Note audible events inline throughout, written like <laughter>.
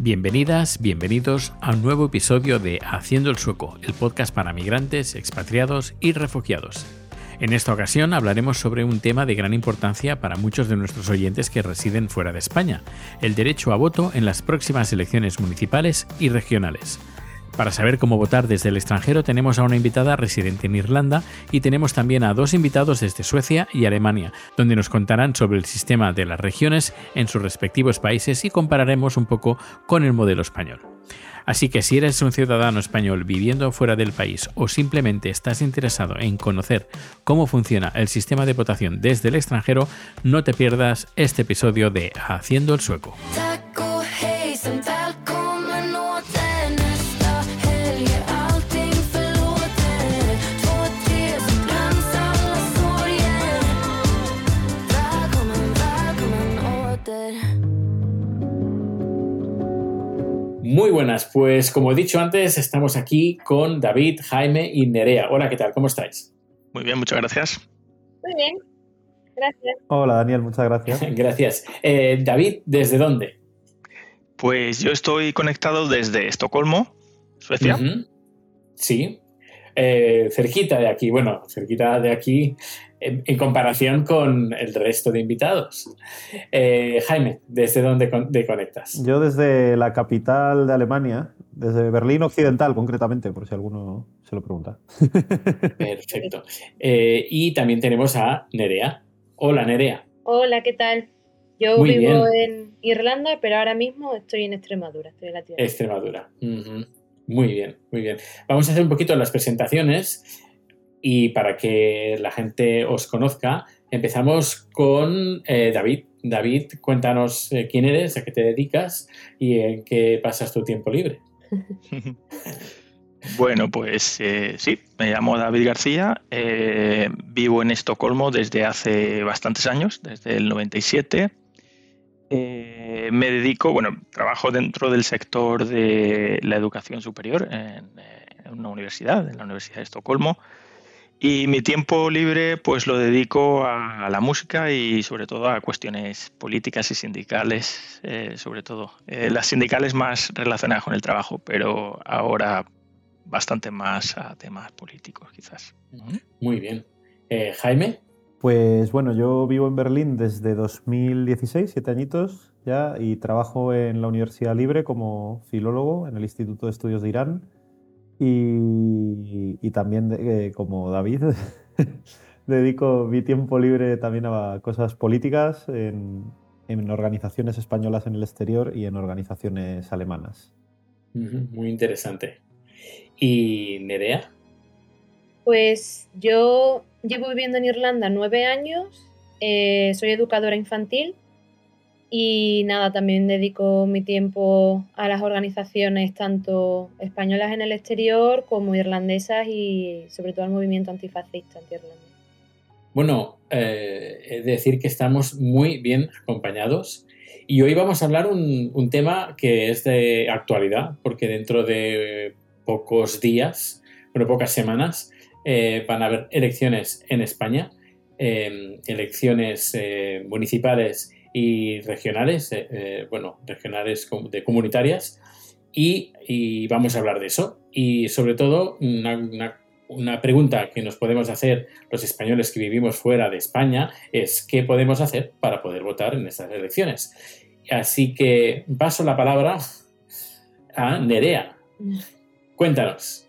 Bienvenidas, bienvenidos a un nuevo episodio de Haciendo el Sueco, el podcast para migrantes, expatriados y refugiados. En esta ocasión hablaremos sobre un tema de gran importancia para muchos de nuestros oyentes que residen fuera de España, el derecho a voto en las próximas elecciones municipales y regionales. Para saber cómo votar desde el extranjero tenemos a una invitada residente en Irlanda y tenemos también a dos invitados desde Suecia y Alemania, donde nos contarán sobre el sistema de las regiones en sus respectivos países y compararemos un poco con el modelo español. Así que si eres un ciudadano español viviendo fuera del país o simplemente estás interesado en conocer cómo funciona el sistema de votación desde el extranjero, no te pierdas este episodio de Haciendo el Sueco. Muy buenas, pues como he dicho antes, estamos aquí con David, Jaime y Nerea. Hola, ¿qué tal? ¿Cómo estáis? Muy bien, muchas gracias. Muy bien, gracias. Hola, Daniel, muchas gracias. <laughs> gracias. Eh, David, ¿desde dónde? Pues yo estoy conectado desde Estocolmo, Suecia. Sí, eh, cerquita de aquí, bueno, cerquita de aquí en, comparación con el resto de invitados. Eh, Jaime, ¿desde dónde conectas? Yo desde la capital de Alemania, desde Berlín Occidental concretamente, por si alguno se lo pregunta. <laughs> Perfecto. Eh, y también tenemos a Nerea. Hola, Nerea. Hola, ¿qué tal? Yo vivo en Irlanda, pero ahora mismo estoy en Extremadura, estoy en la tierra. Extremadura. Muy bien, muy bien. Vamos a hacer un poquito las presentaciones y para que la gente os conozca, empezamos con eh, David. David, cuéntanos eh, quién eres, a qué te dedicas y en qué pasas tu tiempo libre. <laughs> Bueno, pues eh, sí, me llamo David García, vivo en Estocolmo desde hace bastantes años, desde el 97. me dedico, bueno, trabajo dentro del sector de la educación superior en una universidad, en la Universidad de Estocolmo. Y mi tiempo libre pues lo dedico a, la música y sobre todo a cuestiones políticas y sindicales, eh, sobre todo. Eh, las sindicales más relacionadas con el trabajo, pero ahora bastante más a temas políticos quizás. Muy bien. Eh, Jaime. Pues bueno, yo vivo en Berlín desde 2016, siete añitos ya, y trabajo en la Universidad Libre como filólogo en el Instituto de Estudios de Irán y, también, eh, como David, <laughs> dedico mi tiempo libre también a cosas políticas en, organizaciones españolas en el exterior y en organizaciones alemanas. Muy interesante. ¿Y Nerea? Pues yo llevo viviendo en Irlanda nueve años, eh, soy educadora infantil y nada, también dedico mi tiempo a las organizaciones tanto españolas en el exterior como irlandesas y sobre todo al movimiento antifascista anti-irlandés. Bueno, eh, es decir que estamos muy bien acompañados y hoy vamos a hablar un, un tema que es de actualidad porque dentro de pocos días, bueno, pocas semanas, eh, van a haber elecciones en España, eh, elecciones municipales y regionales, eh, eh, bueno, regionales de comunitarias, y, vamos a hablar de eso. Y sobre todo, una, una, pregunta que nos podemos hacer los españoles que vivimos fuera de España es qué podemos hacer para poder votar en estas elecciones. Así que paso la palabra a Nerea. Cuéntanos.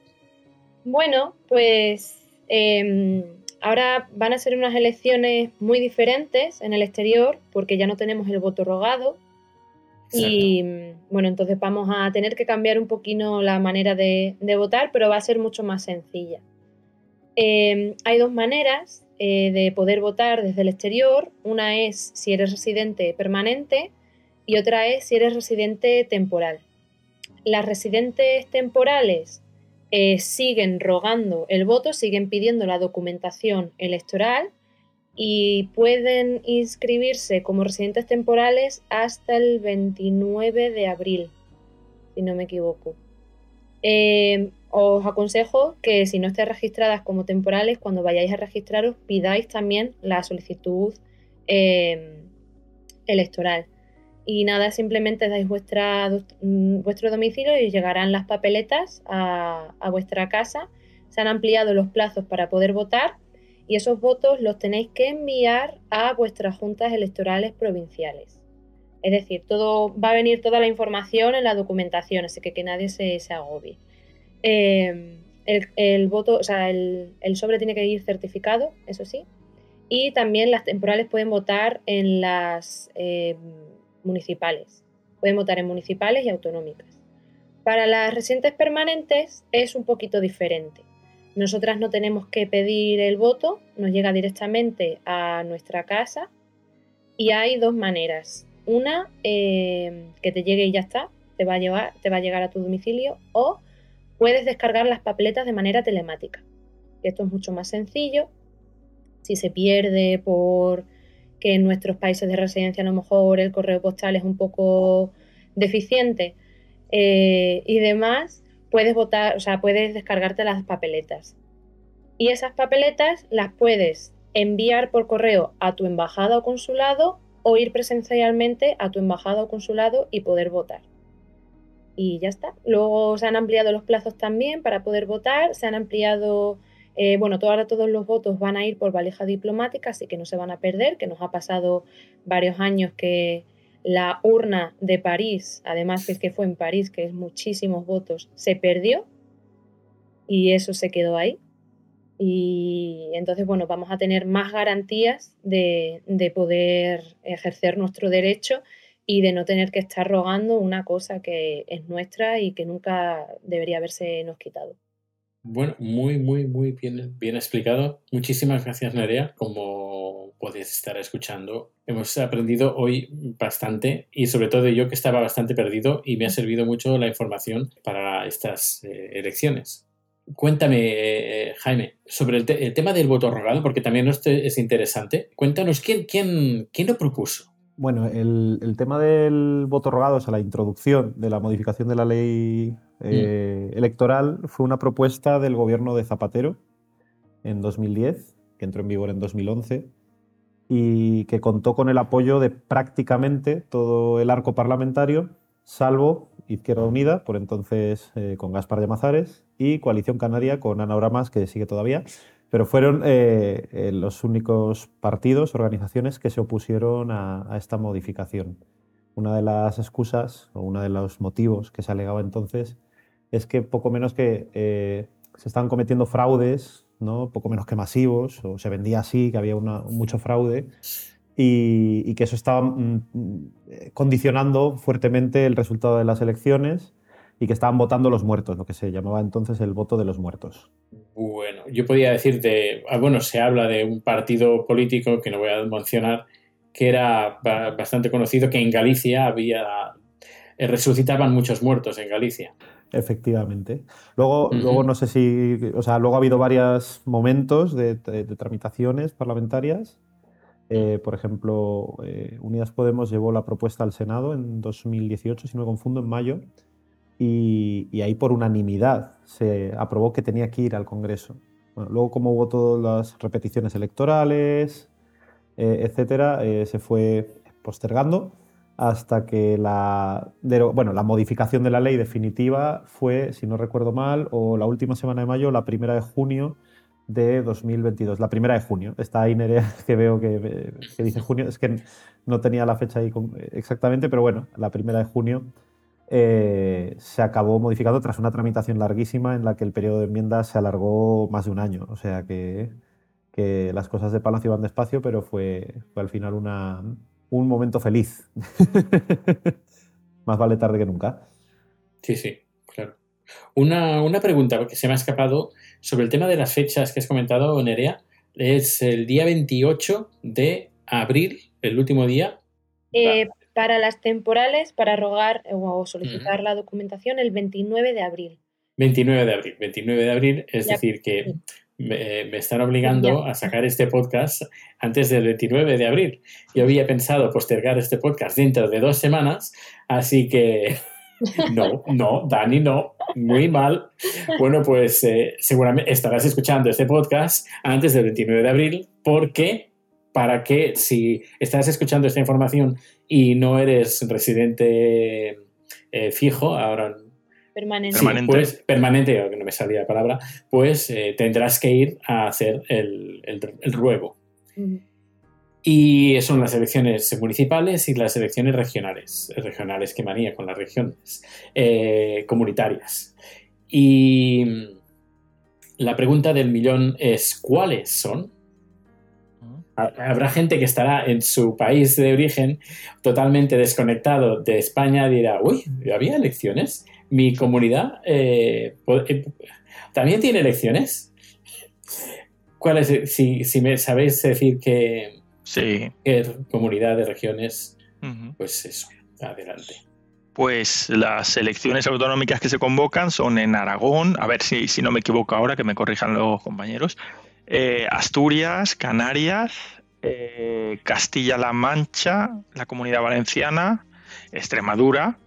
Bueno, pues em, Ahora van a ser unas elecciones muy diferentes en el exterior porque ya no tenemos el voto rogado. Y bueno, entonces vamos a tener que cambiar un poquito la manera de, votar, pero va a ser mucho más sencilla. Em, hay dos maneras eh, de poder votar desde el exterior. Una es si eres residente permanente y otra es si eres residente temporal. Las residentes temporales eh, siguen rogando el voto, siguen pidiendo la documentación electoral y pueden inscribirse como residentes temporales hasta el 29 de abril, si no me equivoco. Eh, os aconsejo que si no estáis registradas como temporales, cuando vayáis a registraros, pidáis también la solicitud eh, electoral. Y nada, simplemente dais vuestra, mm, vuestro domicilio y llegarán las papeletas a, a vuestra casa. Se han ampliado los plazos para poder votar y esos votos los tenéis que enviar a vuestras juntas electorales provinciales. Es decir, todo, va a venir toda la información en la documentación, así que que nadie se, se agobie. Eh, el, voto, o sea, el, sobre tiene que ir certificado, eso sí. Y también las temporales pueden votar en las eh, municipales. Pueden votar en municipales y autonómicas. Para las residentes permanentes es un poquito diferente. Nosotras no tenemos que pedir el voto, nos llega directamente a nuestra casa y hay dos maneras. Una, eh, que te llegue y ya está, te va, a llevar, te va a llegar a tu domicilio, o puedes descargar las papeletas de manera telemática. Esto es mucho más sencillo. Si se pierde por que en nuestros países de residencia a lo mejor el correo postal es un poco deficiente eh, y demás, puedes votar, o sea, puedes descargarte las papeletas. Y esas papeletas las puedes enviar por correo a tu embajada o consulado o ir presencialmente a tu embajada o consulado y poder votar. Y ya está. Luego se han ampliado los plazos también para poder votar, se han ampliado, eh, bueno, ahora todos los votos van a ir por valija diplomática, así que no se van a perder, que nos ha pasado varios años que la urna de París, además que que fue en París, que es muchísimos votos, se perdió y eso se quedó ahí. Y entonces, bueno, vamos a tener más garantías de, poder ejercer nuestro derecho y de no tener que estar rogando una cosa que es nuestra y que nunca debería haberse nos quitado. Bueno, muy, muy, muy bien, explicado. Muchísimas gracias, Nerea. Como podéis estar escuchando, hemos aprendido hoy bastante y sobre todo yo que estaba bastante perdido y me ha servido mucho la información para estas eh, elecciones. Cuéntame, Jaime, sobre el, tema del voto rogado, porque también es interesante. Cuéntanos, ¿quién, quién, quién lo propuso? Bueno, el, tema del voto rogado, o sea, la introducción de la modificación de la ley eh, mm. electoral, fue una propuesta del gobierno de Zapatero en 2010, que entró en vigor en 2011, y que contó con el apoyo de prácticamente todo el arco parlamentario, salvo Izquierda Unida, por entonces eh, con Gaspar Llamazares, y Coalición Canaria con Ana Oramas, que sigue todavía. Pero fueron eh, eh, los únicos partidos, organizaciones que se opusieron a, esta modificación. Una de las excusas o uno de los motivos que se alegaba entonces es que poco menos que se estaban cometiendo fraudes, ¿no? poco menos que masivos, o se vendía así, que había mucho fraude, y, que eso estaba mm, mm, condicionando fuertemente el resultado de las elecciones y que estaban votando los muertos, lo que se llamaba entonces el voto de los muertos. Bueno, yo podía decir de, ah, bueno, se habla de un partido político que no voy a mencionar, que era bastante conocido, que en Galicia había, eh, resucitaban muchos muertos en Galicia. Efectivamente. Luego, luego no sé si, o sea, luego ha habido varios momentos de tramitaciones parlamentarias eh, por ejemplo, eh, Unidas Podemos llevó la propuesta al Senado en 2018, si no me confundo, en mayo, y, ahí por unanimidad se aprobó que tenía que ir al Congreso. luego, como hubo todas las repeticiones electorales, eh, etcétera, se fue postergando hasta que la, bueno, la modificación de la ley definitiva fue, si no recuerdo mal, o la última semana de mayo, la primera de junio de 2022, la primera de junio. Está ahí <laughs> que veo que, dice junio, es que no tenía la fecha ahí exactamente, pero bueno, la primera de junio eh, se acabó modificando tras una tramitación larguísima en la que el periodo de enmiendas se alargó más de un año. O sea que, que las cosas de Palacio van despacio, pero fue, fue al final una, un momento feliz. <laughs> más vale tarde que nunca. Sí, sí, claro. Una, una pregunta que se me ha escapado sobre el tema de las fechas que has comentado, Nerea, es el día 28 de abril, el último día. Eh, para las temporales, para rogar o solicitar la documentación, el 29 de abril. 29 de abril, 29 de abril, es decir, que me, están obligando a sacar este podcast antes del 29 de abril. Yo había pensado postergar este podcast dentro de dos semanas, así que <laughs> no, no, Dani, no, muy mal. Bueno, pues eh, seguramente estarás escuchando este podcast antes del 29 de abril porque para que si estás escuchando esta información y no eres residente eh, fijo, ahora Permanente. pues permanente, que no me salía la palabra, pues eh, tendrás que ir a hacer el, ruego. Y son las elecciones municipales y las elecciones regionales. Regionales, qué manía con las regiones. Eh, comunitarias. Y la pregunta del millón es: ¿cuáles son? Habrá gente que estará en su país de origen totalmente desconectado de España y dirá, uy, ¿había elecciones? ¿Mi comunidad eh, eh, también tiene elecciones? ¿Cuál es, si, si me sabéis decir que, sí. comunidad de regiones, pues eso, adelante. Pues las elecciones autonómicas que se convocan son en Aragón, a ver si, si no me equivoco ahora, que me corrijan los compañeros, eh, Asturias, Canarias, eh, Castilla-La Mancha, la Comunidad Valenciana, Extremadura,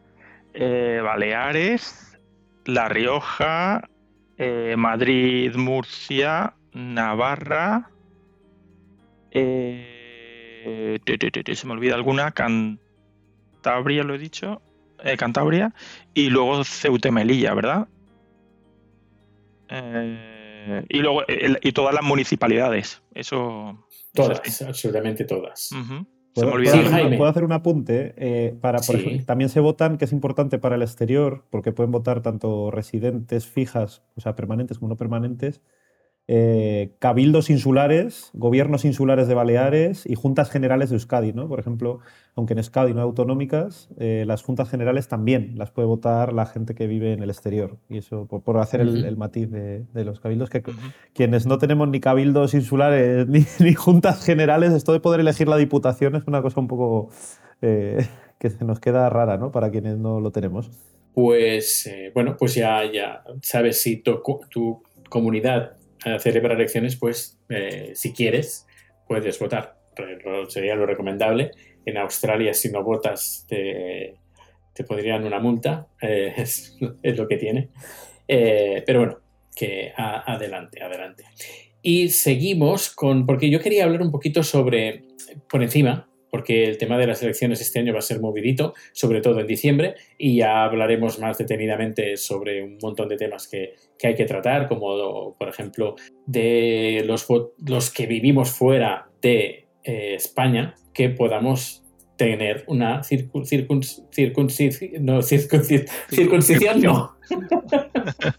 eh, Baleares, La Rioja, Madrid, Murcia, Navarra, se me olvida alguna, Cantabria, lo he dicho, Cantabria, y luego Ceuta y Melilla, ¿verdad? y luego y todas las municipalidades. Eso. Todas, absolutamente todas. ¿Puedo, hacer un apunte? Eh, para, también se votan, que es importante para el exterior, porque pueden votar tanto residentes fijas, o sea, permanentes como no permanentes, eh, cabildos insulares, gobiernos insulares de Baleares y juntas generales de Euskadi. ¿no? Por ejemplo, aunque en Euskadi no hay autonómicas, eh, las juntas generales también las puede votar la gente que vive en el exterior. Y eso por, hacer el, matiz de, los cabildos, que quienes no tenemos ni cabildos insulares <laughs> ni, juntas generales, esto de poder elegir la diputación es una cosa un poco eh, <laughs> que se nos queda rara ¿no? para quienes no lo tenemos. Pues bueno, pues ya, ya sabes si tu, tu comunidad celebrar elecciones, pues eh, si quieres, puedes votar. Sería lo recomendable. En Australia, si no votas, te, te pondrían una multa. <laughs> Eh, es, lo que tiene. Eh, pero bueno, que adelante, adelante. Y seguimos con, porque yo quería hablar un poquito sobre, por encima, porque el tema de las elecciones este año va a ser movidito, sobre todo en diciembre, y ya hablaremos más detenidamente sobre un montón de temas que, hay que tratar, como por ejemplo de los, los que vivimos fuera de eh, España, que podamos tener una circuncisión, no, circuncisión, <laughs> no.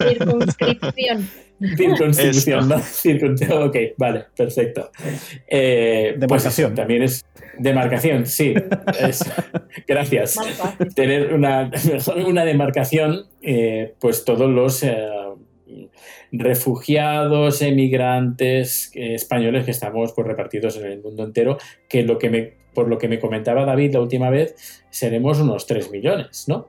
Circunscripción. Circunscripción, ¿no? <laughs> Circuncisión, ok, vale, perfecto. Eh, demarcación. Pues también es demarcación, sí. <laughs> gracias. Tener una, <laughs> una demarcación, eh, pues todos los eh, refugiados, emigrantes españoles que estamos pues, repartidos en el mundo entero, que, lo que me, por lo que me comentaba David la última vez, seremos unos 3 millones, ¿no?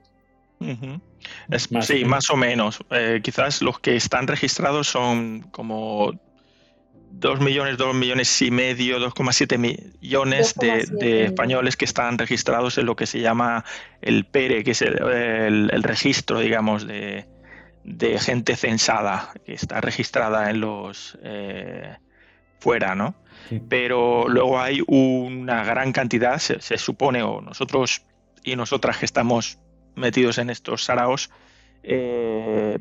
Sí, más o menos. Eh, quizás los que están registrados son como 2 millones, 2 millones y medio, 2,7 millones de, españoles que están registrados en lo que se llama el PERE, que es el, registro, digamos, de, gente censada, que está registrada en los eh, fuera, ¿no? Pero luego hay una gran cantidad, se supone, o nosotros y nosotras que estamos metidos en estos saraos, eh,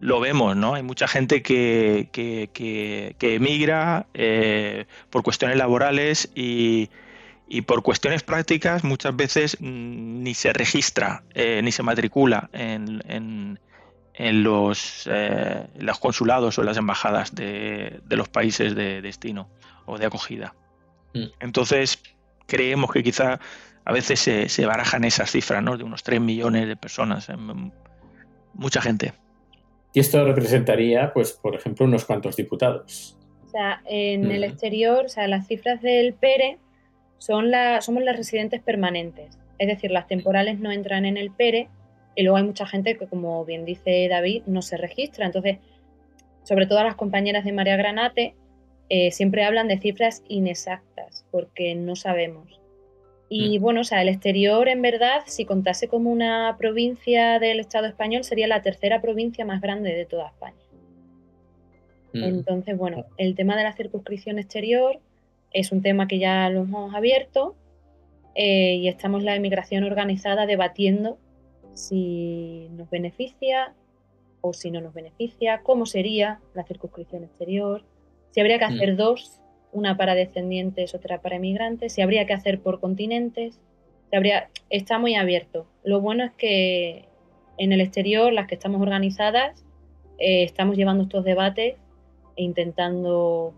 lo vemos, ¿no? Hay mucha gente que, que, emigra eh, por cuestiones laborales y, por cuestiones prácticas muchas veces mm, ni se registra eh, ni se matricula en, en, los, los, consulados o las embajadas de, los países de destino o de acogida. Mm. Entonces, creemos que quizá a veces se, barajan esas cifras, ¿no? De unos 3 millones de personas. Mucha gente. Y esto representaría, pues, por ejemplo, unos cuantos diputados. O sea, en el exterior, o sea, las cifras del PERE son la, somos las residentes permanentes. Es decir, las temporales no entran en el PERE y luego hay mucha gente que, como bien dice David, no se registra. Entonces, sobre todo las compañeras de María Granate, eh, siempre hablan de cifras inexactas porque no sabemos. Y mm. bueno, o sea, el exterior en verdad, si contase como una provincia del Estado español, sería la tercera provincia más grande de toda España. Mm. Entonces, bueno, el tema de la circunscripción exterior es un tema que ya lo hemos abierto eh, y estamos la emigración organizada debatiendo si nos beneficia o si no nos beneficia, cómo sería la circunscripción exterior, si habría que hacer mm. dos, una para descendientes, otra para emigrantes, si habría que hacer por continentes, habría, está muy abierto. Lo bueno es que en el exterior, las que estamos organizadas, eh, estamos llevando estos debates e intentando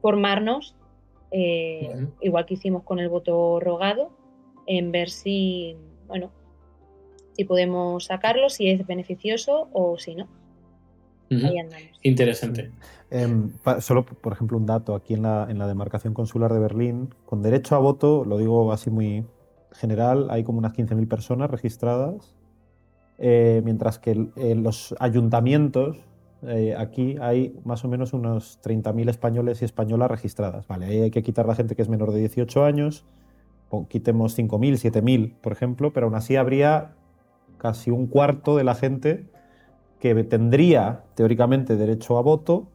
formarnos, eh, igual que hicimos con el voto rogado, en ver si, bueno, si podemos sacarlo, si es beneficioso o si no. Ahí andamos. Interesante. Em, solo, por ejemplo, un dato aquí en la, en la demarcación consular de Berlín, con derecho a voto, lo digo así muy general, hay como unas 15.000 personas registradas, eh, mientras que en los ayuntamientos eh, aquí hay más o menos unos 30.000 españoles y españolas registradas. Vale, ahí hay que quitar la gente que es menor de 18 años, quitemos 5.000, 7.000, por ejemplo, pero aún así habría casi un cuarto de la gente que tendría teóricamente derecho a voto,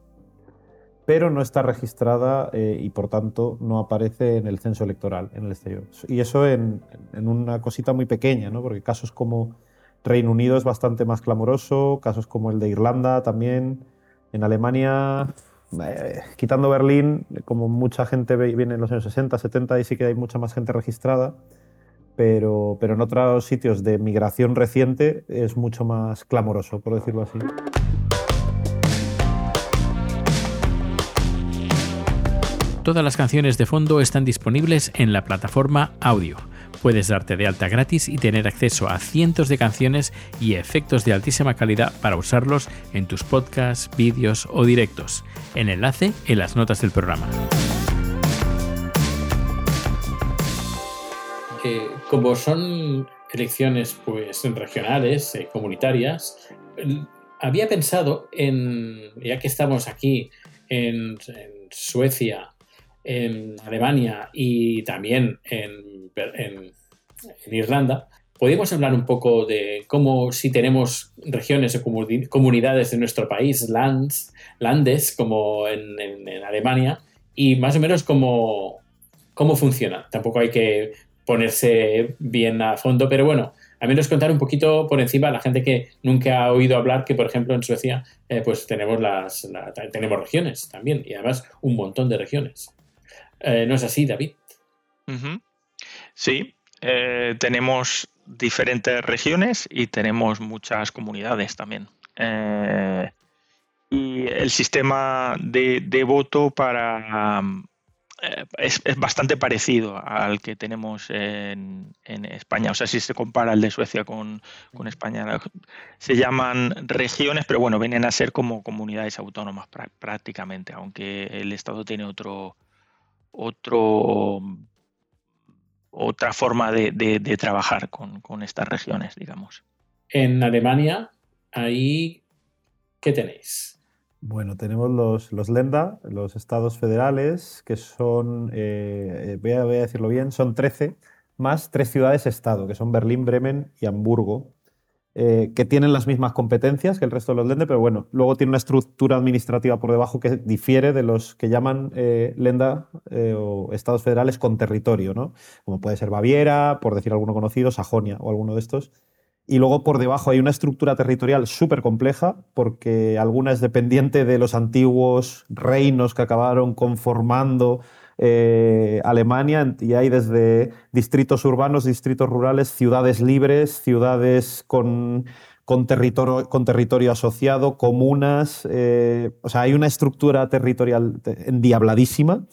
pero no está registrada eh, y por tanto no aparece en el censo electoral en el exterior. Y eso en, una cosita muy pequeña, ¿no? porque casos como Reino Unido es bastante más clamoroso, casos como el de Irlanda también. En Alemania, eh, quitando Berlín, como mucha gente viene en los años 60, 70, y sí que hay mucha más gente registrada, pero, pero en otros sitios de migración reciente es mucho más clamoroso, por decirlo así. Todas las canciones de fondo están disponibles en la plataforma Audio Puedes darte de alta gratis y tener acceso a cientos de canciones y efectos de altísima calidad para usarlos en tus podcasts, vídeos o directos. El enlace en las notas del programa. Como son elecciones pues regionales, eh, comunitarias, había pensado en, ya que estamos aquí en Suecia en Alemania y también en, Irlanda, podríamos hablar un poco de cómo si tenemos regiones o comunidades de nuestro país, lands, landes, como en, Alemania, y más o menos cómo, cómo funciona. Tampoco hay que ponerse bien a fondo, pero bueno, a menos contar un poquito por encima a la gente que nunca ha oído hablar que, por ejemplo, en Suecia, eh, pues tenemos las tenemos regiones también, y además un montón de regiones. Eh, ¿No es así, David? Sí, eh, tenemos diferentes regiones y tenemos muchas comunidades también. Y el sistema de, voto para es, bastante parecido al que tenemos en, España. O sea, si se compara el de Suecia con, España, se llaman regiones, pero bueno, vienen a ser como comunidades autónomas prácticamente, aunque el Estado tiene otro, otro, otra forma de, trabajar con, estas regiones, digamos. En Alemania, ahí, ¿qué tenéis? Bueno, tenemos los, los Lenda, los estados federales, que son, eh, voy, a, voy, a, decirlo bien, son 13, más tres ciudades-estado, que son Berlín, Bremen y Hamburgo. Eh, que tienen las mismas competencias que el resto de los Lende, pero bueno, luego tiene una estructura administrativa por debajo que difiere de los que llaman eh, Lenda eh, o estados federales con territorio, ¿no? Como puede ser Baviera, por decir alguno conocido, Sajonia o alguno de estos. Y luego por debajo hay una estructura territorial súper compleja, porque alguna es dependiente de los antiguos reinos que acabaron conformando eh, Alemania y hay desde distritos urbanos, distritos rurales, ciudades libres, ciudades con, con, territorio, con territorio asociado, comunas. Eh, o sea, hay una estructura territorial endiabladísima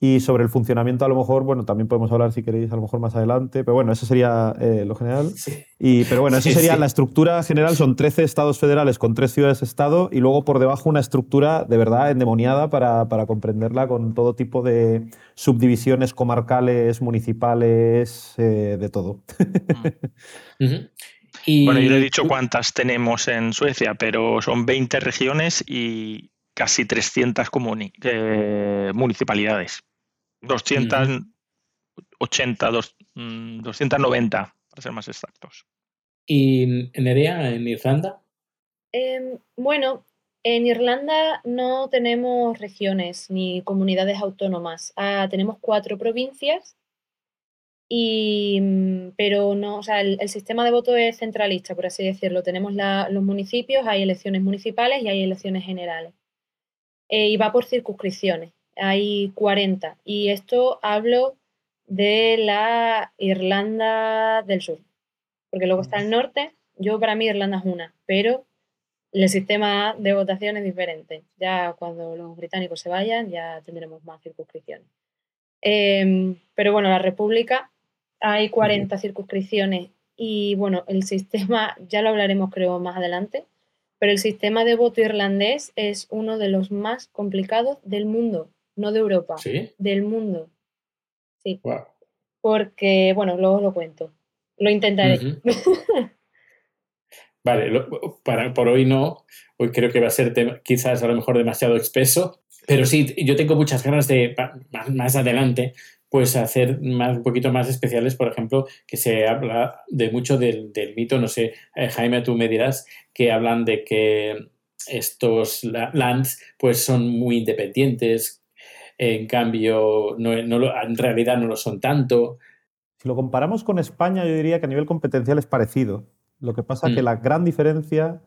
y sobre el funcionamiento, a lo mejor, bueno, también podemos hablar si queréis, a lo mejor más adelante, pero bueno, eso sería eh, lo general. <laughs> Y, pero bueno, eso sería la estructura general, son 13 estados federales con tres ciudades-estado y luego por debajo una estructura de verdad endemoniada para, para comprenderla con todo tipo de subdivisiones comarcales, municipales, eh, de todo. <laughs> y... Bueno, yo le he dicho cuántas tenemos en Suecia, pero son 20 regiones y casi 300 eh, municipalidades. 280, 290, mm, para ser más exactos. ¿Y Nerea, en Irlanda? Em, bueno, En Irlanda no tenemos regiones ni comunidades autónomas. Ah, tenemos cuatro provincias, y, mm, pero no, o sea, el, sistema de voto es centralista, por así decirlo. Tenemos los municipios, hay elecciones municipales y hay elecciones generales. Eh, y va por circunscripciones, hay 40. Y esto hablo de la Irlanda del Sur, porque luego está el norte. Yo para mí Irlanda es una, pero el sistema de votación es diferente. Ya cuando los británicos se vayan, ya tendremos más circunscripciones. Em, pero bueno, la República hay 40 circunscripciones y bueno, el sistema, <laughs> ya lo hablaremos creo más adelante, pero el sistema de voto irlandés es uno de los más complicados del mundo, no de Europa, ¿Sí? del mundo. Sí. Porque, bueno, luego lo cuento. Lo intentaré. <laughs> Vale, para, por hoy no. Hoy creo que va a ser quizás a lo mejor demasiado expreso. Pero sí, yo tengo muchas ganas de, más, adelante, pues hacer más, un poquito más especiales, por ejemplo, que se habla de mucho del, mito, no sé, eh, Jaime, tú me dirás, que hablan de que estos lands pues son muy independientes, en cambio no, en realidad no lo son tanto. Si lo comparamos con España, yo diría que a nivel competencial es parecido. Lo que pasa es que mm. la gran diferencia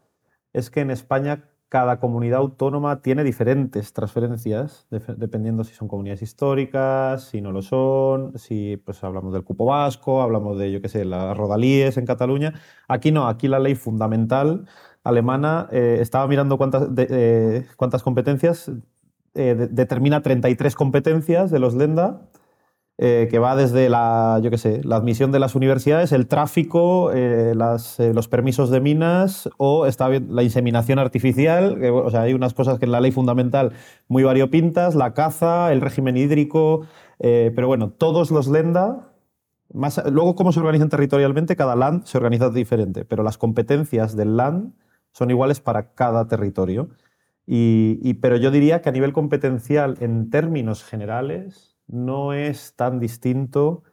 es que en España cada comunidad autónoma tiene diferentes transferencias, dependiendo si son comunidades históricas, si no lo son, si pues hablamos del cupo vasco, hablamos de, yo qué sé, las rodalíes en Cataluña. Aquí no, aquí la ley fundamental alemana, eh, estaba mirando cuántas, eh, cuántas competencias, eh, determina 33 competencias de los Lenda eh, que va desde la, yo qué sé, la admisión de las universidades, el tráfico, eh, eh, los permisos de minas o está la inseminación artificial. o sea, hay unas cosas que en la ley fundamental muy variopintas, la caza, el régimen hídrico, pero bueno, todos los lenda. Luego, cómo se organizan territorialmente, cada land se organiza diferente, pero las competencias del land son iguales para cada territorio. Y, pero yo diría que a nivel competencial, en términos generales, no es tan distinto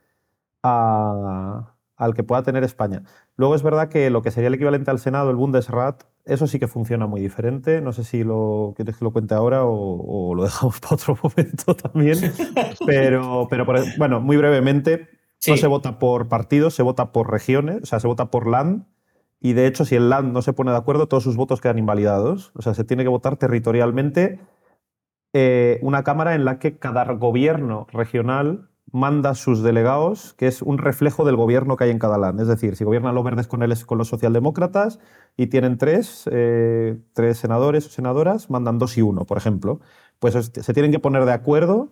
al que pueda tener España. Luego es verdad que lo que sería el equivalente al Senado, el Bundesrat, eso sí que funciona muy diferente. No sé si lo quieres que lo cuente ahora o, lo dejamos <laughs> para otro momento también. Pero, pero bueno, muy brevemente, no se vota por partidos, se vota por regiones, o sea, se vota por land. Y de hecho, si el land no se pone de acuerdo, todos sus votos quedan invalidados. O sea, se tiene que votar territorialmente eh, una Cámara en la que cada gobierno regional manda sus delegados, que es un reflejo del gobierno que hay en cada land. Es decir, si gobiernan los verdes con, con los socialdemócratas y tienen tres, eh, tres senadores o senadoras, mandan dos y uno, por ejemplo. Pues se tienen que poner de acuerdo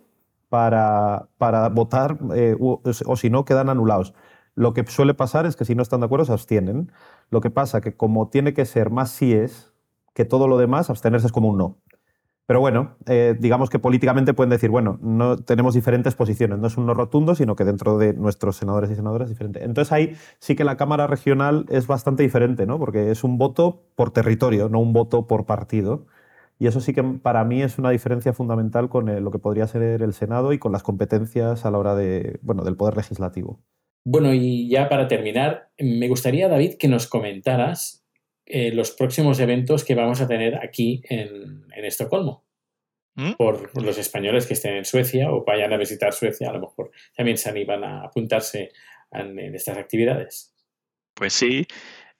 para, para votar eh, o si no, quedan anulados. Lo que suele pasar es que si no están de acuerdo se abstienen. Lo que pasa que como tiene que ser más síes que todo lo demás, abstenerse es como un no. Pero bueno, eh, digamos que políticamente pueden decir, bueno, no tenemos diferentes posiciones, no es un no rotundo, sino que dentro de nuestros senadores y senadoras es diferente. Entonces ahí sí que la Cámara Regional es bastante diferente, ¿no? Porque es un voto por territorio, no un voto por partido. Y eso sí que para mí es una diferencia fundamental con lo que podría ser el Senado y con las competencias a la hora de, bueno, del poder legislativo. Bueno, y ya para terminar, me gustaría, David, que nos comentaras eh, los próximos eventos que vamos a tener aquí en, Estocolmo. ¿Mm? Por los españoles que estén en Suecia o vayan a visitar Suecia, a lo mejor también se animan a apuntarse en, estas actividades. Pues sí,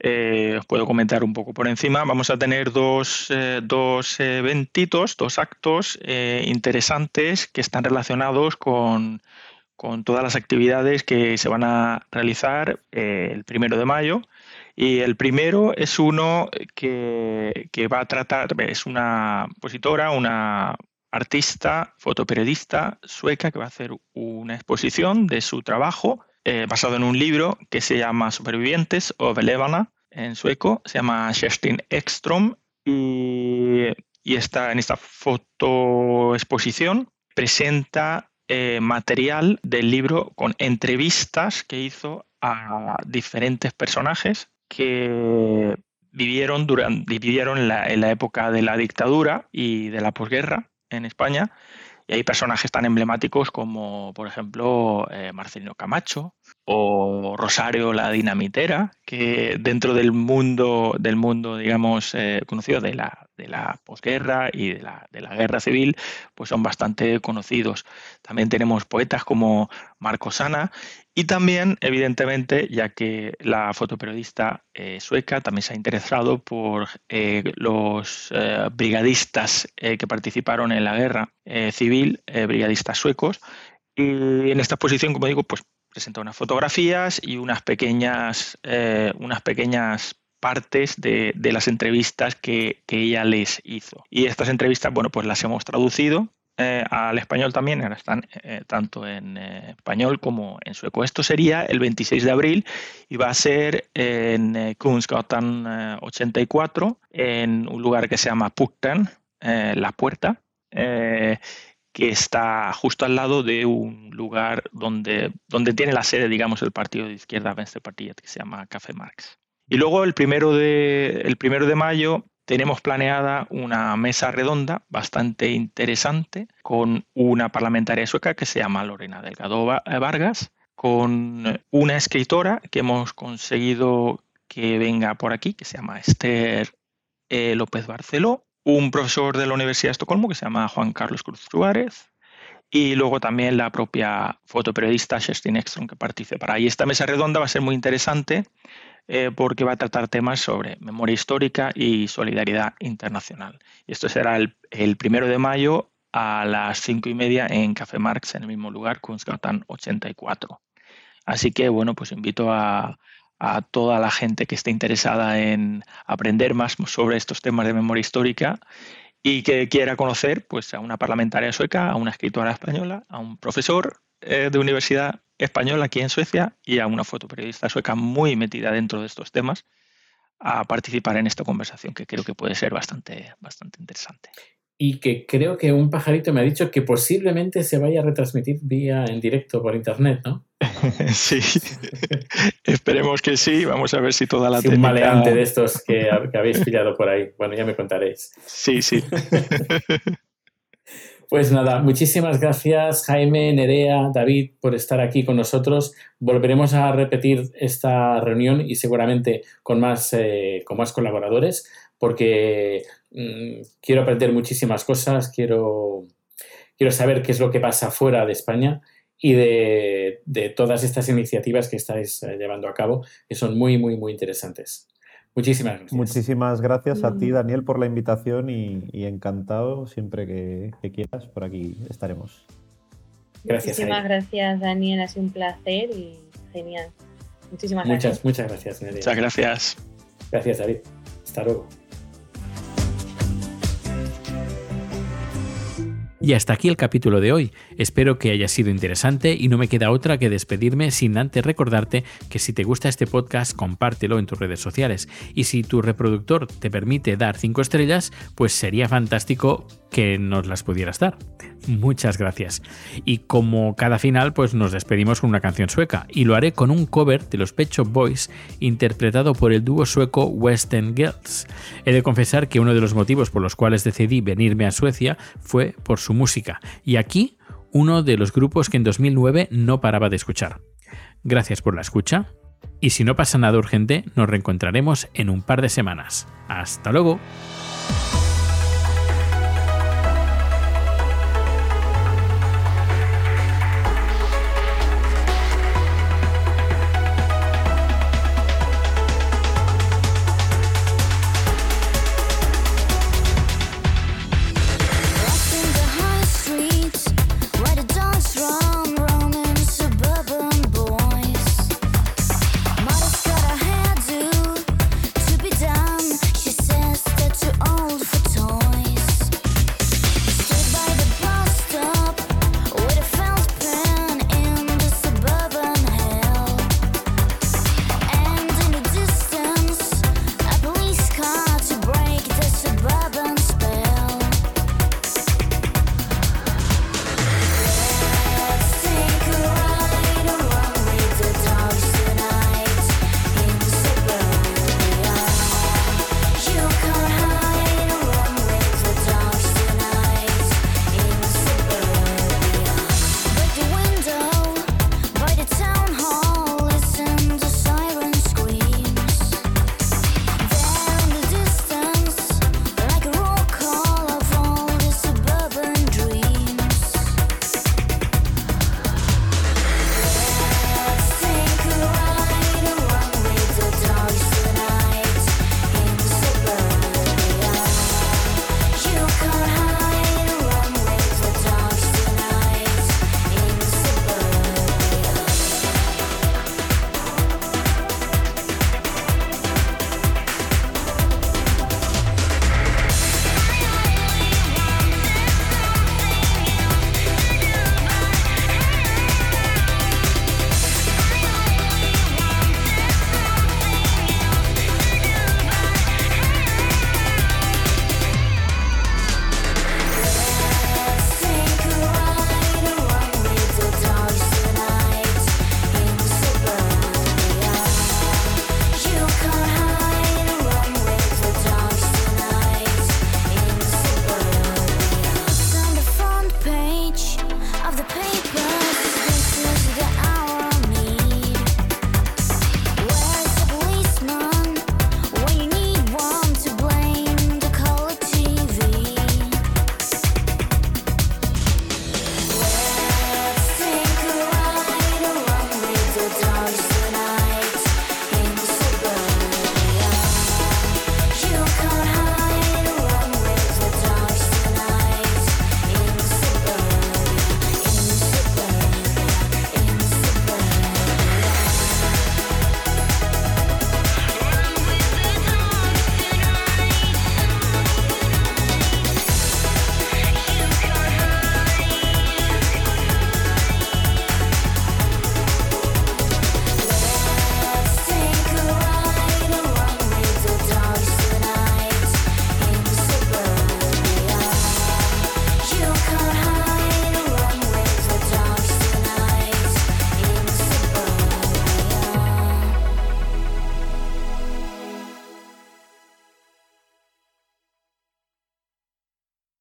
eh, os puedo comentar un poco por encima. Vamos a tener dos, eh, dos eventitos, dos actos interesantes que están relacionados con, con, todas las actividades que se van a realizar el primero de mayo. Y el primero es uno que, va a tratar, es una compositora, una artista, fotoperiodista sueca que va a hacer una exposición de su trabajo eh, basado en un libro que se llama Supervivientes o Velevana en sueco, se llama Kerstin Ekström y, está en esta fotoexposición. Presenta eh, material del libro con entrevistas que hizo a diferentes personajes que vivieron, durante, vivieron en la, época de la dictadura y de la posguerra en España. Y hay personajes tan emblemáticos como, por ejemplo, eh, Marcelino Camacho o Rosario la Dinamitera, que dentro del mundo, del mundo digamos, eh, conocido de la, de la posguerra y de la, de la, guerra civil, pues son bastante conocidos. También tenemos poetas como Marco Sana y también, evidentemente, ya que la fotoperiodista eh, sueca también se ha interesado por eh, los brigadistas que participaron en la guerra civil, brigadistas suecos, y en esta exposición, como digo, pues presenta unas fotografías y unas pequeñas, unas pequeñas partes de, las entrevistas que, ella les hizo. Y estas entrevistas, bueno, pues las hemos traducido eh, al español también, ahora están eh, tanto en eh, español como en sueco. Esto sería el 26 de abril y va a ser en Kungsgatan 84, en un lugar que se llama Pukten, La Puerta, que está justo al lado de un lugar donde, donde tiene la sede, digamos, el partido de izquierda Venstrepartiet, que se llama Café Marx. Y luego el primero de, el primero de mayo tenemos planeada una mesa redonda bastante interesante con una parlamentaria sueca que se llama Lorena Delgado eh, Vargas, con una escritora que hemos conseguido que venga por aquí, que se llama Esther eh, López Barceló, un profesor de la Universidad de Estocolmo que se llama Juan Carlos Cruz Suárez, y luego también la propia fotoperiodista Kerstin Ekström que participará. Y esta mesa redonda va a ser muy interesante eh, porque va a tratar temas sobre memoria histórica y solidaridad internacional. Y esto será el, primero de mayo a las cinco y media en Café Marx, en el mismo lugar, Kunstgatan 84. Así que, bueno, pues invito a, a toda la gente que esté interesada en aprender más sobre estos temas de memoria histórica y que quiera conocer pues, a una parlamentaria sueca, a una escritora española, a un profesor eh, de universidad español aquí en Suecia y a una fotoperiodista sueca muy metida dentro de estos temas a participar en esta conversación que creo que puede ser bastante, bastante interesante. Y que creo que un pajarito me ha dicho que posiblemente se vaya a retransmitir vía en directo por internet, ¿no? <laughs> sí, <laughs> esperemos que sí. Vamos a ver si toda la sí, Un maleante de estos que, que habéis pillado por ahí. Bueno, ya me contaréis. Sí, sí. <laughs> Pues nada, muchísimas gracias Jaime, Nerea, David por estar aquí con nosotros. Volveremos a repetir esta reunión y seguramente con más, eh, con más colaboradores porque mm, quiero aprender muchísimas cosas, quiero, quiero saber qué es lo que pasa fuera de España y de, de todas estas iniciativas que estáis eh, llevando a cabo, que son muy, muy, muy interesantes. Muchísimas gracias. Muchísimas gracias a ti, mm. Daniel, por la invitación y, encantado siempre que, quieras. Por aquí estaremos. Gracias. Muchísimas gracias, Daniel. Ha sido un placer y genial. Muchísimas gracias. Muchas, muchas gracias, Muchas gracias. Gracias, David. Hasta luego. Y hasta aquí el capítulo de hoy. Espero que haya sido interesante y no me queda otra que despedirme sin antes recordarte que si te gusta este podcast, compártelo en tus redes sociales. Y si tu reproductor te permite dar 5 estrellas, pues sería fantástico que nos las pudieras dar. Muchas gracias. Y como cada final, pues nos despedimos con una canción sueca. Y lo haré con un cover de los Pecho Boys interpretado por el dúo sueco Western Girls. He de confesar que uno de los motivos por los cuales decidí venirme a Suecia fue por su música. Y aquí, uno de los grupos que en 2009 no paraba de escuchar. Gracias por la escucha. Y si no pasa nada urgente, nos reencontraremos en un par de semanas. Hasta luego.